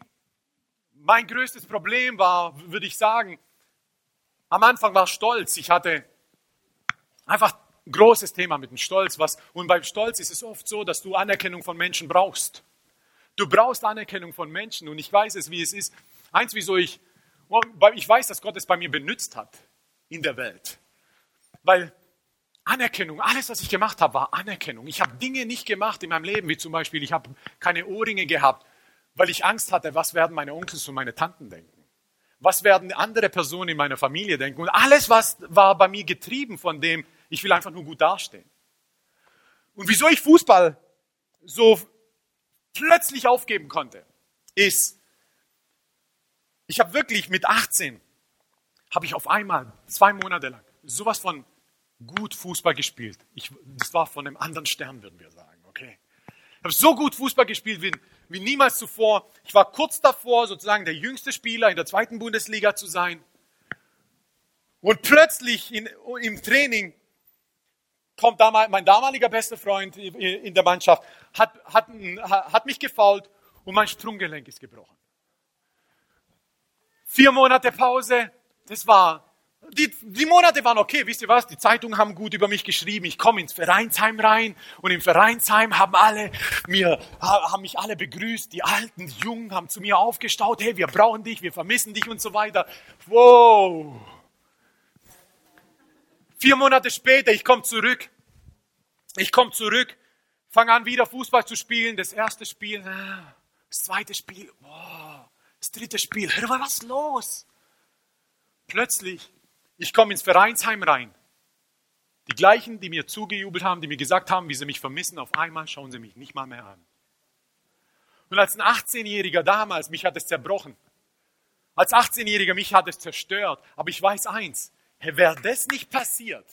mein größtes Problem war, würde ich sagen, am Anfang war Stolz. Ich hatte einfach ein großes Thema mit dem Stolz. Was, und beim Stolz ist es oft so, dass du Anerkennung von Menschen brauchst. Du brauchst Anerkennung von Menschen und ich weiß es, wie es ist. Eins, wieso ich, ich weiß, dass Gott es bei mir benutzt hat in der Welt. Weil Anerkennung, alles, was ich gemacht habe, war Anerkennung. Ich habe Dinge nicht gemacht in meinem Leben, wie zum Beispiel, ich habe keine Ohrringe gehabt, weil ich Angst hatte, was werden meine Onkels und meine Tanten denken? Was werden andere Personen in meiner Familie denken? Und alles, was war bei mir getrieben von dem, ich will einfach nur gut dastehen. Und wieso ich Fußball so plötzlich aufgeben konnte, ist, ich habe wirklich mit 18, habe ich auf einmal zwei Monate lang sowas von gut Fußball gespielt. Ich, das war von einem anderen Stern, würden wir sagen, okay. Ich habe so gut Fußball gespielt wie, wie niemals zuvor. Ich war kurz davor, sozusagen der jüngste Spieler in der zweiten Bundesliga zu sein. Und plötzlich in, im Training kommt damals, mein damaliger bester Freund in der Mannschaft, hat, hat, hat mich gefault und mein Sprunggelenk ist gebrochen. Vier Monate Pause, das war, die, die Monate waren okay, wisst ihr was? Die Zeitungen haben gut über mich geschrieben. Ich komme ins Vereinsheim rein und im Vereinsheim haben alle mir, haben mich alle begrüßt. Die Alten, die Jungen haben zu mir aufgestaut. Hey, wir brauchen dich, wir vermissen dich und so weiter. Wow. Vier Monate später, ich komme zurück. Ich komme zurück, fange an wieder Fußball zu spielen. Das erste Spiel, ah, das zweite Spiel, wow. das dritte Spiel. Hör mal, was ist los? Plötzlich, ich komme ins Vereinsheim rein. Die gleichen, die mir zugejubelt haben, die mir gesagt haben, wie sie mich vermissen, auf einmal schauen sie mich nicht mal mehr an. Und als ein 18-Jähriger damals, mich hat es zerbrochen. Als 18-Jähriger, mich hat es zerstört. Aber ich weiß eins, Wäre das nicht passiert,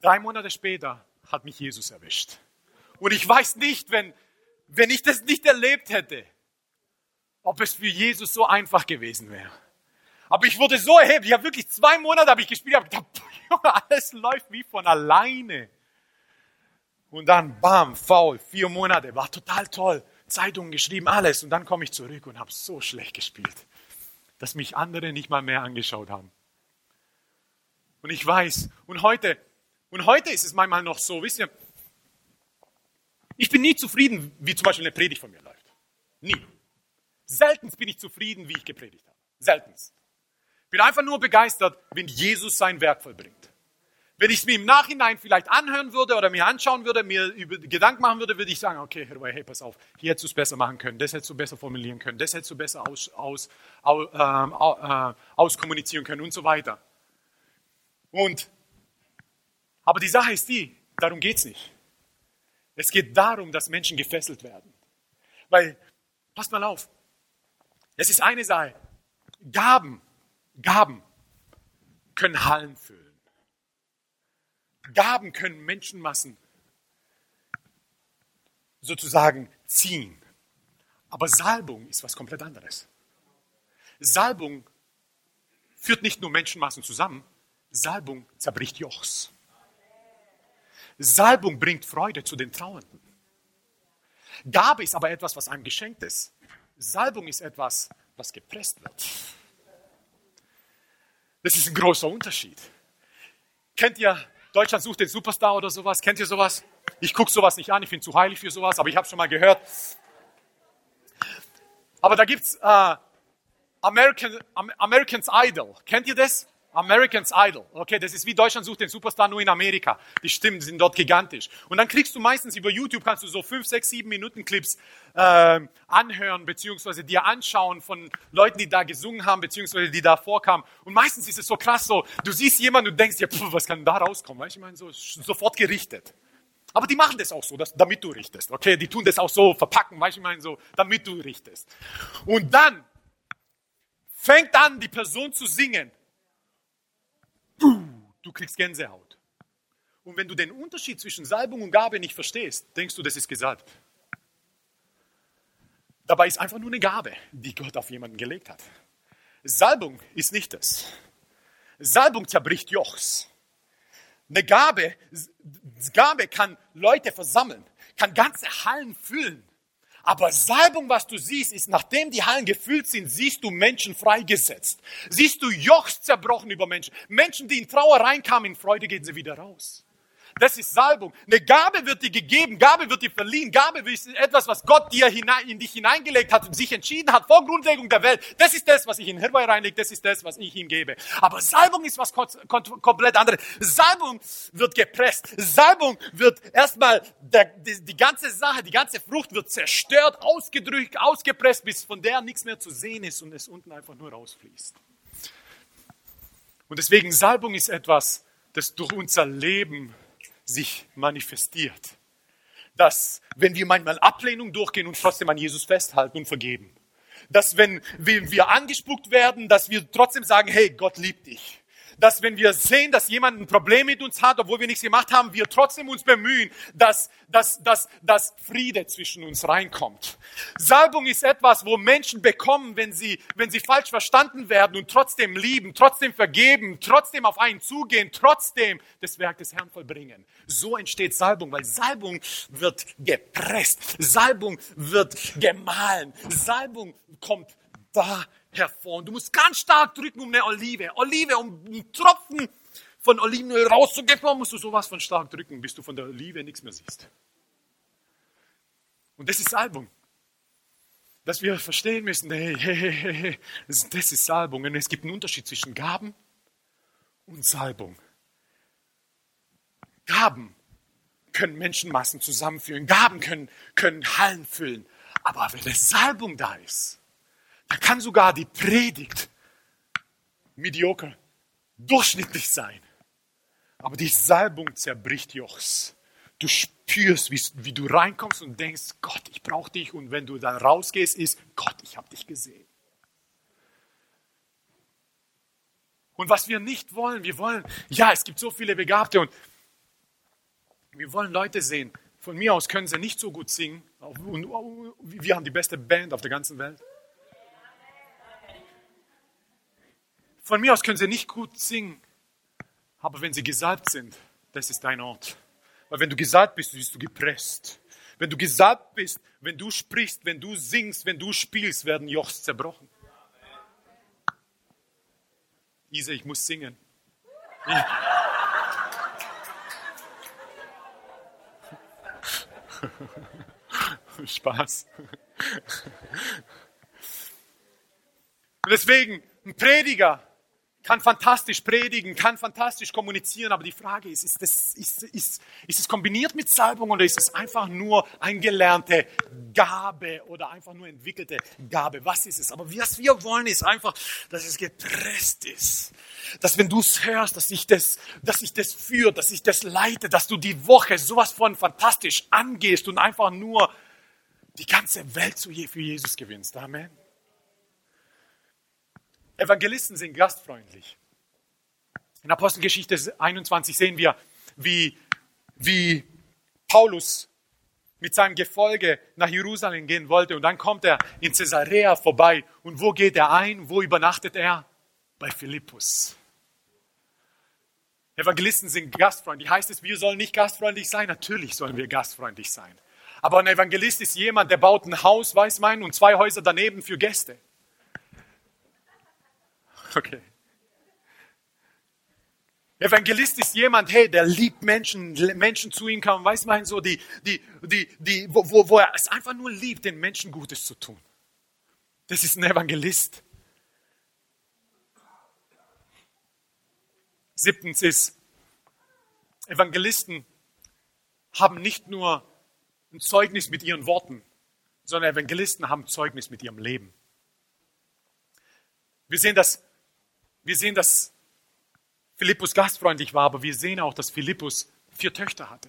drei Monate später hat mich Jesus erwischt. Und ich weiß nicht, wenn, wenn ich das nicht erlebt hätte, ob es für Jesus so einfach gewesen wäre. Aber ich wurde so erhebt. Ich habe wirklich zwei Monate habe ich gespielt. Habe gedacht, <laughs> alles läuft wie von alleine. Und dann, bam, faul, vier Monate, war total toll. Zeitungen geschrieben, alles. Und dann komme ich zurück und habe so schlecht gespielt dass mich andere nicht mal mehr angeschaut haben. Und ich weiß, und heute, und heute ist es manchmal noch so, wisst ihr, ich bin nie zufrieden, wie zum Beispiel eine Predigt von mir läuft. Nie. Selten bin ich zufrieden, wie ich gepredigt habe. Selten. Bin einfach nur begeistert, wenn Jesus sein Werk vollbringt. Wenn ich es mir im Nachhinein vielleicht anhören würde oder mir anschauen würde, mir Gedanken machen würde, würde ich sagen, okay, Herr hey, pass auf, hier hättest du es besser machen können, das hättest du besser formulieren können, das hättest du besser aus, aus, aus, ähm, äh, auskommunizieren können und so weiter. Und, aber die Sache ist die, darum geht es nicht. Es geht darum, dass Menschen gefesselt werden. Weil, passt mal auf, es ist eine Sache, Gaben, Gaben können Hallen füllen. Gaben können Menschenmassen sozusagen ziehen. Aber Salbung ist was komplett anderes. Salbung führt nicht nur Menschenmassen zusammen, Salbung zerbricht Jochs. Salbung bringt Freude zu den Trauernden. Gabe ist aber etwas, was einem geschenkt ist. Salbung ist etwas, was gepresst wird. Das ist ein großer Unterschied. Kennt ihr Deutschland sucht den Superstar oder sowas. Kennt ihr sowas? Ich gucke sowas nicht an, ich bin zu heilig für sowas, aber ich habe schon mal gehört. Aber da gibt's äh, American, Americans Idol. Kennt ihr das? Americans Idol. Okay, das ist wie Deutschland sucht den Superstar nur in Amerika. Die Stimmen sind dort gigantisch. Und dann kriegst du meistens über YouTube, kannst du so fünf, sechs, sieben Minuten Clips äh, anhören, beziehungsweise dir anschauen von Leuten, die da gesungen haben, beziehungsweise die da vorkamen. Und meistens ist es so krass so, du siehst jemanden und denkst dir, pff, was kann da rauskommen? Weißt du, ich meine, so sofort gerichtet. Aber die machen das auch so, dass, damit du richtest. Okay, die tun das auch so verpacken, weißt du, ich meine, so, damit du richtest. Und dann fängt an, die Person zu singen du kriegst Gänsehaut. Und wenn du den Unterschied zwischen Salbung und Gabe nicht verstehst, denkst du, das ist gesalbt. Dabei ist einfach nur eine Gabe, die Gott auf jemanden gelegt hat. Salbung ist nicht das. Salbung zerbricht Jochs. Eine Gabe, Gabe kann Leute versammeln, kann ganze Hallen füllen. Aber Salbung, was du siehst, ist, nachdem die Hallen gefüllt sind, siehst du Menschen freigesetzt. Siehst du Jochs zerbrochen über Menschen. Menschen, die in Trauer reinkamen, in Freude gehen sie wieder raus. Das ist Salbung. Eine Gabe wird dir gegeben, Gabe wird dir verliehen. Gabe ist etwas, was Gott dir hinein, in dich hineingelegt hat und sich entschieden hat vor Grundlegung der Welt. Das ist das, was ich in Hirwei reinlege, das ist das, was ich ihm gebe. Aber Salbung ist was komplett anderes. Salbung wird gepresst. Salbung wird erstmal, die, die ganze Sache, die ganze Frucht wird zerstört, ausgedrückt, ausgepresst, bis von der nichts mehr zu sehen ist und es unten einfach nur rausfließt. Und deswegen Salbung ist etwas, das durch unser Leben sich manifestiert. Dass, wenn wir manchmal Ablehnung durchgehen und trotzdem an Jesus festhalten und vergeben. Dass, wenn wir angespuckt werden, dass wir trotzdem sagen, hey, Gott liebt dich. Dass wenn wir sehen, dass jemand ein Problem mit uns hat, obwohl wir nichts gemacht haben, wir trotzdem uns bemühen, dass, dass, dass, dass Friede zwischen uns reinkommt. Salbung ist etwas, wo Menschen bekommen, wenn sie, wenn sie falsch verstanden werden und trotzdem lieben, trotzdem vergeben, trotzdem auf einen zugehen, trotzdem das Werk des Herrn vollbringen. So entsteht Salbung, weil Salbung wird gepresst, Salbung wird gemahlen, Salbung kommt da hervor. Und du musst ganz stark drücken um eine Olive. Olive, um einen Tropfen von Olivenöl rauszugeben, musst du sowas von stark drücken, bis du von der Olive nichts mehr siehst. Und das ist Salbung. Dass wir verstehen müssen, hey, hey, hey, hey, das ist Salbung. Und es gibt einen Unterschied zwischen Gaben und Salbung. Gaben können Menschenmassen zusammenführen. Gaben können, können Hallen füllen. Aber wenn eine Salbung da ist, da kann sogar die Predigt mediocre, durchschnittlich sein. Aber die Salbung zerbricht Jochs. Du spürst, wie, wie du reinkommst und denkst, Gott, ich brauche dich. Und wenn du dann rausgehst, ist, Gott, ich habe dich gesehen. Und was wir nicht wollen, wir wollen, ja, es gibt so viele Begabte und wir wollen Leute sehen. Von mir aus können sie nicht so gut singen. Und wir haben die beste Band auf der ganzen Welt. Von mir aus können sie nicht gut singen, aber wenn sie gesalbt sind, das ist dein Ort. Weil wenn du gesalbt bist, bist du gepresst. Wenn du gesalbt bist, wenn du sprichst, wenn du singst, wenn du spielst, werden Jochs zerbrochen. Isa, ich muss singen. <laughs> Spaß. Und deswegen, ein Prediger kann fantastisch predigen, kann fantastisch kommunizieren, aber die Frage ist, ist es, ist, ist, ist es kombiniert mit Salbung oder ist es einfach nur eingelernte Gabe oder einfach nur entwickelte Gabe? Was ist es? Aber was wir wollen, ist einfach, dass es gepresst ist. Dass wenn du es hörst, dass sich das, dass sich das führt, dass sich das leite, dass du die Woche sowas von fantastisch angehst und einfach nur die ganze Welt für Jesus gewinnst. Amen. Evangelisten sind gastfreundlich. In Apostelgeschichte 21 sehen wir, wie, wie Paulus mit seinem Gefolge nach Jerusalem gehen wollte und dann kommt er in Caesarea vorbei und wo geht er ein? Wo übernachtet er? Bei Philippus. Evangelisten sind gastfreundlich. Heißt es, wir sollen nicht gastfreundlich sein? Natürlich sollen wir gastfreundlich sein. Aber ein Evangelist ist jemand, der baut ein Haus, weiß man, und zwei Häuser daneben für Gäste. Okay. Evangelist ist jemand, hey, der liebt Menschen, Menschen zu ihm kommen, weiß man so, die, die, die, die, wo, wo, wo er es einfach nur liebt, den Menschen Gutes zu tun. Das ist ein Evangelist. Siebtens ist, Evangelisten haben nicht nur ein Zeugnis mit ihren Worten, sondern Evangelisten haben Zeugnis mit ihrem Leben. Wir sehen das wir sehen, dass Philippus gastfreundlich war, aber wir sehen auch, dass Philippus vier Töchter hatte.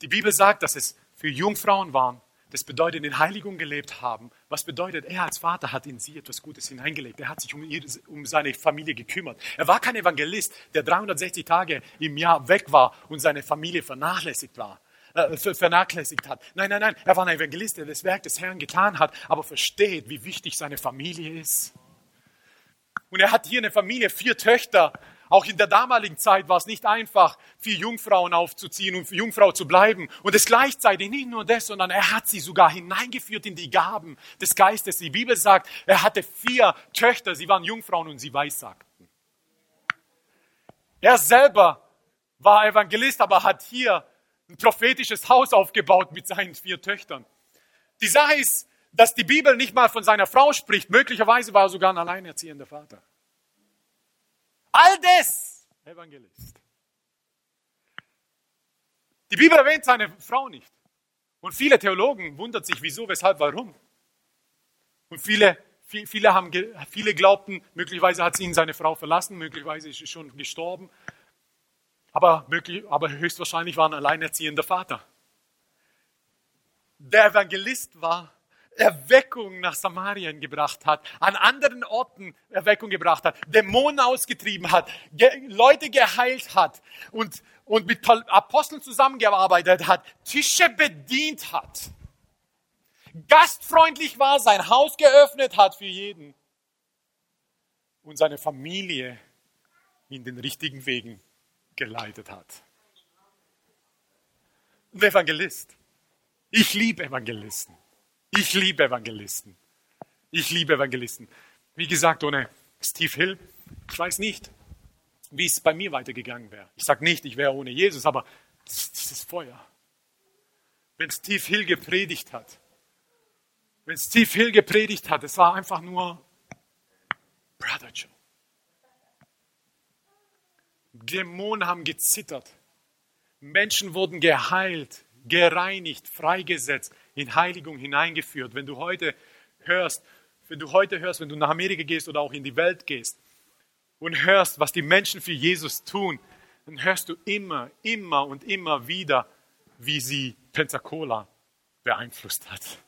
Die Bibel sagt, dass es für Jungfrauen waren. Das bedeutet, in Heiligung gelebt haben. Was bedeutet, er als Vater hat in sie etwas Gutes hineingelegt. Er hat sich um, ihr, um seine Familie gekümmert. Er war kein Evangelist, der 360 Tage im Jahr weg war und seine Familie vernachlässigt war äh, vernachlässigt hat. Nein, nein, nein, er war ein Evangelist, der das Werk des Herrn getan hat, aber versteht, wie wichtig seine Familie ist. Und er hat hier eine Familie, vier Töchter. Auch in der damaligen Zeit war es nicht einfach, vier Jungfrauen aufzuziehen und Jungfrau zu bleiben. Und es gleichzeitig nicht nur das, sondern er hat sie sogar hineingeführt in die Gaben des Geistes. Die Bibel sagt, er hatte vier Töchter, sie waren Jungfrauen und sie weissagten. Er selber war Evangelist, aber hat hier ein prophetisches Haus aufgebaut mit seinen vier Töchtern. Die Sache ist, dass die Bibel nicht mal von seiner Frau spricht. Möglicherweise war er sogar ein alleinerziehender Vater. All das, Evangelist. Die Bibel erwähnt seine Frau nicht. Und viele Theologen wundern sich, wieso, weshalb, warum. Und viele, viele, haben, viele glaubten, möglicherweise hat sie ihn seine Frau verlassen, möglicherweise ist sie schon gestorben. Aber, möglich, aber höchstwahrscheinlich war ein alleinerziehender Vater. Der Evangelist war Erweckung nach Samarien gebracht hat, an anderen Orten Erweckung gebracht hat, Dämonen ausgetrieben hat, ge Leute geheilt hat und, und mit Aposteln zusammengearbeitet hat, Tische bedient hat, gastfreundlich war, sein Haus geöffnet hat für jeden und seine Familie in den richtigen Wegen geleitet hat. Ein Evangelist. Ich liebe Evangelisten. Ich liebe Evangelisten. Ich liebe Evangelisten. Wie gesagt, ohne Steve Hill, ich weiß nicht, wie es bei mir weitergegangen wäre. Ich sage nicht, ich wäre ohne Jesus, aber dieses Feuer. Wenn Steve Hill gepredigt hat, wenn Steve Hill gepredigt hat, es war einfach nur Brother Joe. Dämonen haben gezittert. Menschen wurden geheilt, gereinigt, freigesetzt in Heiligung hineingeführt. Wenn du heute hörst, wenn du heute hörst, wenn du nach Amerika gehst oder auch in die Welt gehst und hörst, was die Menschen für Jesus tun, dann hörst du immer, immer und immer wieder, wie sie Pensacola beeinflusst hat.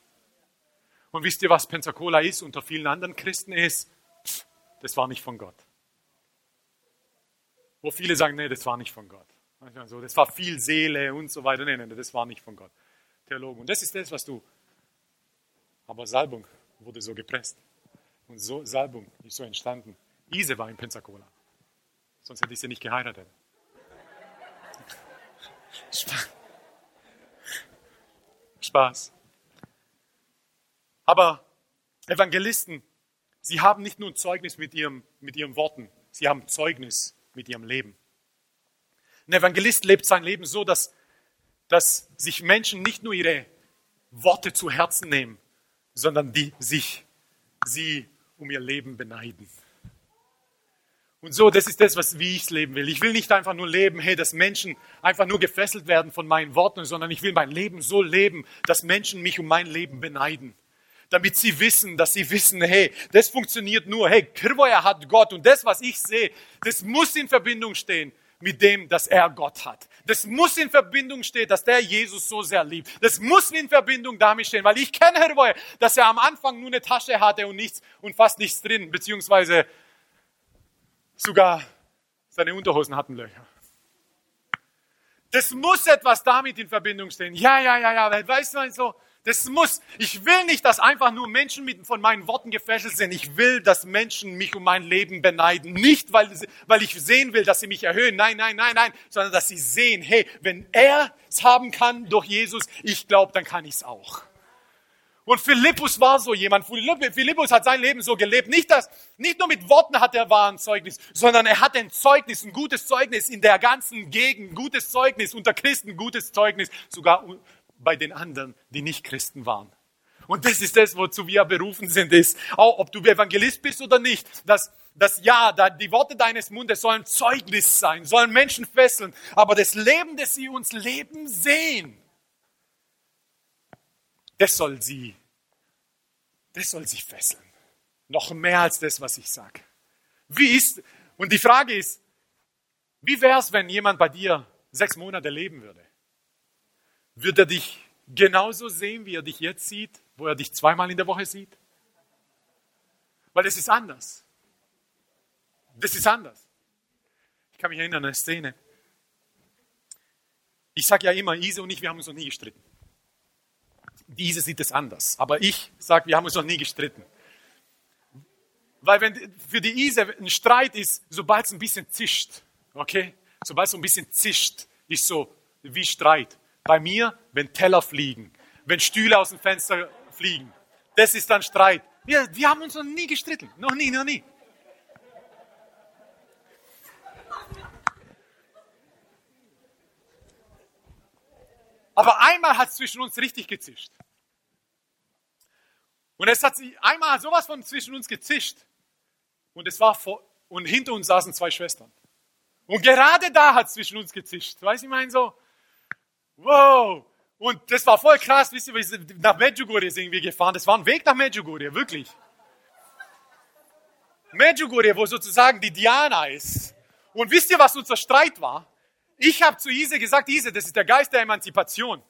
Und wisst ihr, was Pensacola ist unter vielen anderen Christen ist? Das war nicht von Gott. Wo viele sagen, nee, das war nicht von Gott. Manchmal so, das war viel Seele und so weiter. Nee, nee, das war nicht von Gott. Theologen. Und das ist das, was du. Aber Salbung wurde so gepresst. Und so Salbung ist so entstanden. Ise war in Pensacola. Sonst hätte ich sie nicht geheiratet. <laughs> Spaß. Aber Evangelisten, sie haben nicht nur ein Zeugnis mit, ihrem, mit ihren Worten, sie haben Zeugnis mit ihrem Leben. Ein Evangelist lebt sein Leben so, dass dass sich Menschen nicht nur ihre Worte zu Herzen nehmen, sondern die sich sie um ihr Leben beneiden. Und so, das ist das, was wie ich es leben will. Ich will nicht einfach nur leben, hey, dass Menschen einfach nur gefesselt werden von meinen Worten, sondern ich will mein Leben so leben, dass Menschen mich um mein Leben beneiden. Damit sie wissen, dass sie wissen, hey, das funktioniert nur, hey, Kirvoya hat Gott und das, was ich sehe, das muss in Verbindung stehen mit dem, dass er Gott hat. Das muss in Verbindung stehen, dass der Jesus so sehr liebt. Das muss in Verbindung damit stehen, weil ich kenne Herr dass er am Anfang nur eine Tasche hatte und nichts und fast nichts drin, beziehungsweise sogar seine Unterhosen hatten Löcher. Das muss etwas damit in Verbindung stehen. Ja, ja, ja, ja, weißt du, so, das muss. Ich will nicht, dass einfach nur Menschen mit, von meinen Worten gefesselt sind. Ich will, dass Menschen mich um mein Leben beneiden. Nicht, weil, weil ich sehen will, dass sie mich erhöhen. Nein, nein, nein, nein. Sondern, dass sie sehen, hey, wenn er es haben kann durch Jesus, ich glaube, dann kann ich es auch. Und Philippus war so jemand. Philippus hat sein Leben so gelebt. Nicht, dass, nicht nur mit Worten hat er wahren Zeugnis, sondern er hat ein Zeugnis, ein gutes Zeugnis in der ganzen Gegend, gutes Zeugnis unter Christen, gutes Zeugnis, sogar bei den anderen, die nicht Christen waren. Und das ist das, wozu wir berufen sind, ist, auch ob du Evangelist bist oder nicht, dass, dass ja, die Worte deines Mundes sollen Zeugnis sein, sollen Menschen fesseln, aber das Leben, das sie uns leben, sehen, das soll sie, das soll sie fesseln. Noch mehr als das, was ich sage. Wie ist, und die Frage ist, wie wäre es, wenn jemand bei dir sechs Monate leben würde? Wird er dich genauso sehen, wie er dich jetzt sieht, wo er dich zweimal in der Woche sieht? Weil es ist anders. Das ist anders. Ich kann mich erinnern an eine Szene. Ich sage ja immer, Ise und ich, wir haben uns noch nie gestritten. Die Ise sieht es anders. Aber ich sage, wir haben uns noch nie gestritten. Weil wenn für die Ise ein Streit ist, sobald es ein bisschen zischt, okay? Sobald es ein bisschen zischt, ist so wie Streit. Bei mir, wenn Teller fliegen, wenn Stühle aus dem Fenster fliegen, das ist dann Streit. Wir, wir haben uns noch nie gestritten. Noch nie, noch nie. Aber einmal hat es zwischen uns richtig gezischt. Und es hat sich einmal sowas von zwischen uns gezischt. Und es war vor, und hinter uns saßen zwei Schwestern. Und gerade da hat es zwischen uns gezischt. Weiß ich meine so, Wow! Und das war voll krass, wisst ihr, nach Medjugorje sind wir gefahren. Das war ein Weg nach Medjugorje, wirklich. Medjugorje, wo sozusagen die Diana ist. Und wisst ihr, was unser Streit war? Ich habe zu Ise gesagt, Ise, das ist der Geist der Emanzipation.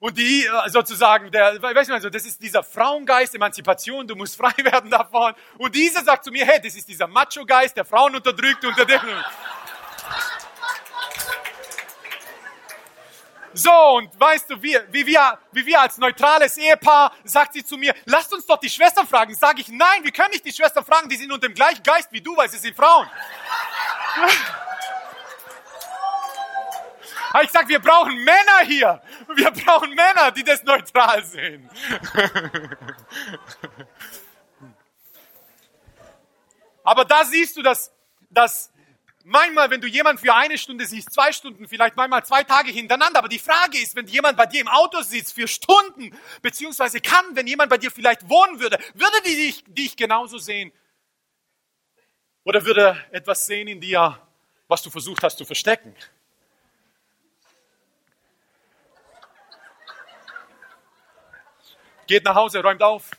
Und die äh, sozusagen, der, weißt du, also das ist dieser Frauengeist, Emanzipation, du musst <laughs> frei werden davon. Und dieser sagt zu mir, hey, das ist dieser Macho-Geist, der Frauen unterdrückt, unter dem. So, und weißt du, wie, wie, wir, wie wir als neutrales Ehepaar, sagt sie zu mir, lasst uns doch die Schwestern fragen. Sag ich, nein, wir können nicht die Schwestern fragen, die sind unter dem gleichen Geist wie du, weil sie sind Frauen. <laughs> Ich sag, wir brauchen Männer hier. Wir brauchen Männer, die das neutral sehen. <laughs> Aber da siehst du, dass, dass manchmal, wenn du jemanden für eine Stunde siehst, zwei Stunden, vielleicht manchmal zwei Tage hintereinander, aber die Frage ist, wenn jemand bei dir im Auto sitzt für Stunden, beziehungsweise kann, wenn jemand bei dir vielleicht wohnen würde, würde die dich, dich genauso sehen? Oder würde etwas sehen in dir, was du versucht hast zu verstecken? Geht nach Hause, räumt auf.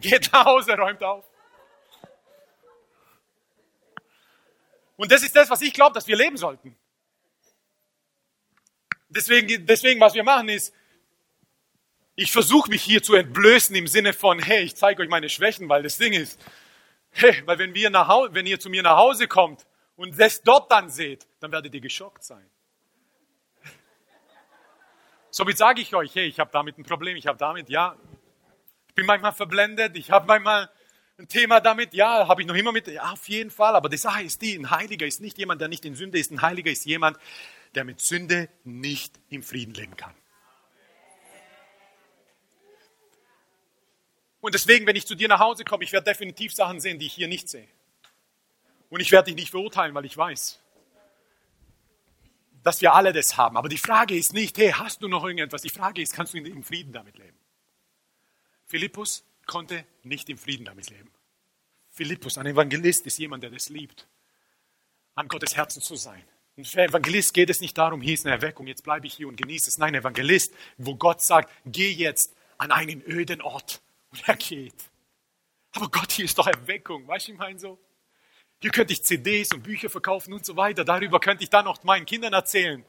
Geht nach Hause, räumt auf. Und das ist das, was ich glaube, dass wir leben sollten. Deswegen, deswegen, was wir machen, ist, ich versuche mich hier zu entblößen im Sinne von, hey, ich zeige euch meine Schwächen, weil das Ding ist, hey, weil wenn, wir nach Hause, wenn ihr zu mir nach Hause kommt und das dort dann seht, dann werdet ihr geschockt sein. <laughs> Somit sage ich euch, hey, ich habe damit ein Problem, ich habe damit, ja, ich bin manchmal verblendet, ich habe manchmal ein Thema damit, ja, habe ich noch immer mit, ja, auf jeden Fall, aber die Sache ist die, ein Heiliger ist nicht jemand, der nicht in Sünde ist, ein Heiliger ist jemand, der mit Sünde nicht im Frieden leben kann. Und deswegen, wenn ich zu dir nach Hause komme, ich werde definitiv Sachen sehen, die ich hier nicht sehe. Und ich werde dich nicht verurteilen, weil ich weiß, dass wir alle das haben. Aber die Frage ist nicht, hey, hast du noch irgendetwas? Die Frage ist, kannst du im Frieden damit leben? Philippus konnte nicht im Frieden damit leben. Philippus, ein Evangelist, ist jemand, der das liebt, an Gottes Herzen zu sein. Und für Evangelist geht es nicht darum, hier ist eine Erweckung, jetzt bleibe ich hier und genieße es. Nein, Evangelist, wo Gott sagt, geh jetzt an einen öden Ort. Und er geht. Aber Gott, hier ist doch Erweckung. Weißt du, ich meine so? Hier könnte ich CDs und Bücher verkaufen und so weiter. Darüber könnte ich dann noch meinen Kindern erzählen.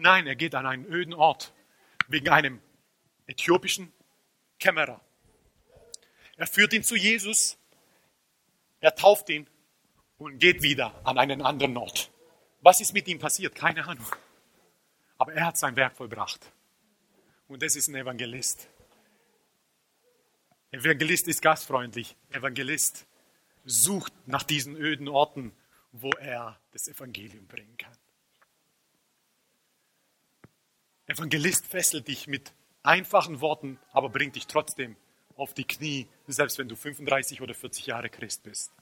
Nein, er geht an einen öden Ort wegen einem äthiopischen Kämmerer. Er führt ihn zu Jesus, er tauft ihn und geht wieder an einen anderen Ort. Was ist mit ihm passiert? Keine Ahnung. Aber er hat sein Werk vollbracht. Und das ist ein Evangelist. Evangelist ist gastfreundlich. Evangelist sucht nach diesen öden Orten, wo er das Evangelium bringen kann. Evangelist fesselt dich mit einfachen Worten, aber bringt dich trotzdem auf die Knie, selbst wenn du 35 oder 40 Jahre Christ bist.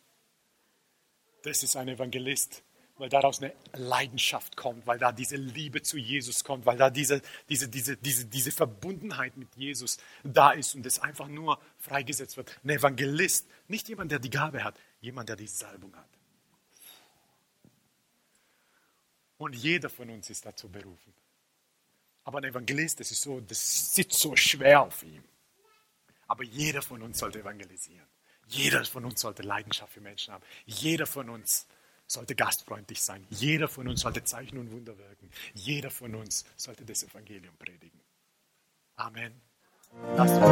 Das ist ein Evangelist, weil daraus eine Leidenschaft kommt, weil da diese Liebe zu Jesus kommt, weil da diese, diese, diese, diese, diese Verbundenheit mit Jesus da ist und es einfach nur freigesetzt wird. Ein Evangelist, nicht jemand, der die Gabe hat, jemand, der die Salbung hat. Und jeder von uns ist dazu berufen. Aber ein Evangelist, das ist so, das sitzt so schwer auf ihm. Aber jeder von uns sollte evangelisieren. Jeder von uns sollte Leidenschaft für Menschen haben. Jeder von uns sollte gastfreundlich sein. Jeder von uns sollte Zeichen und Wunder wirken. Jeder von uns sollte das Evangelium predigen. Amen. Lasst uns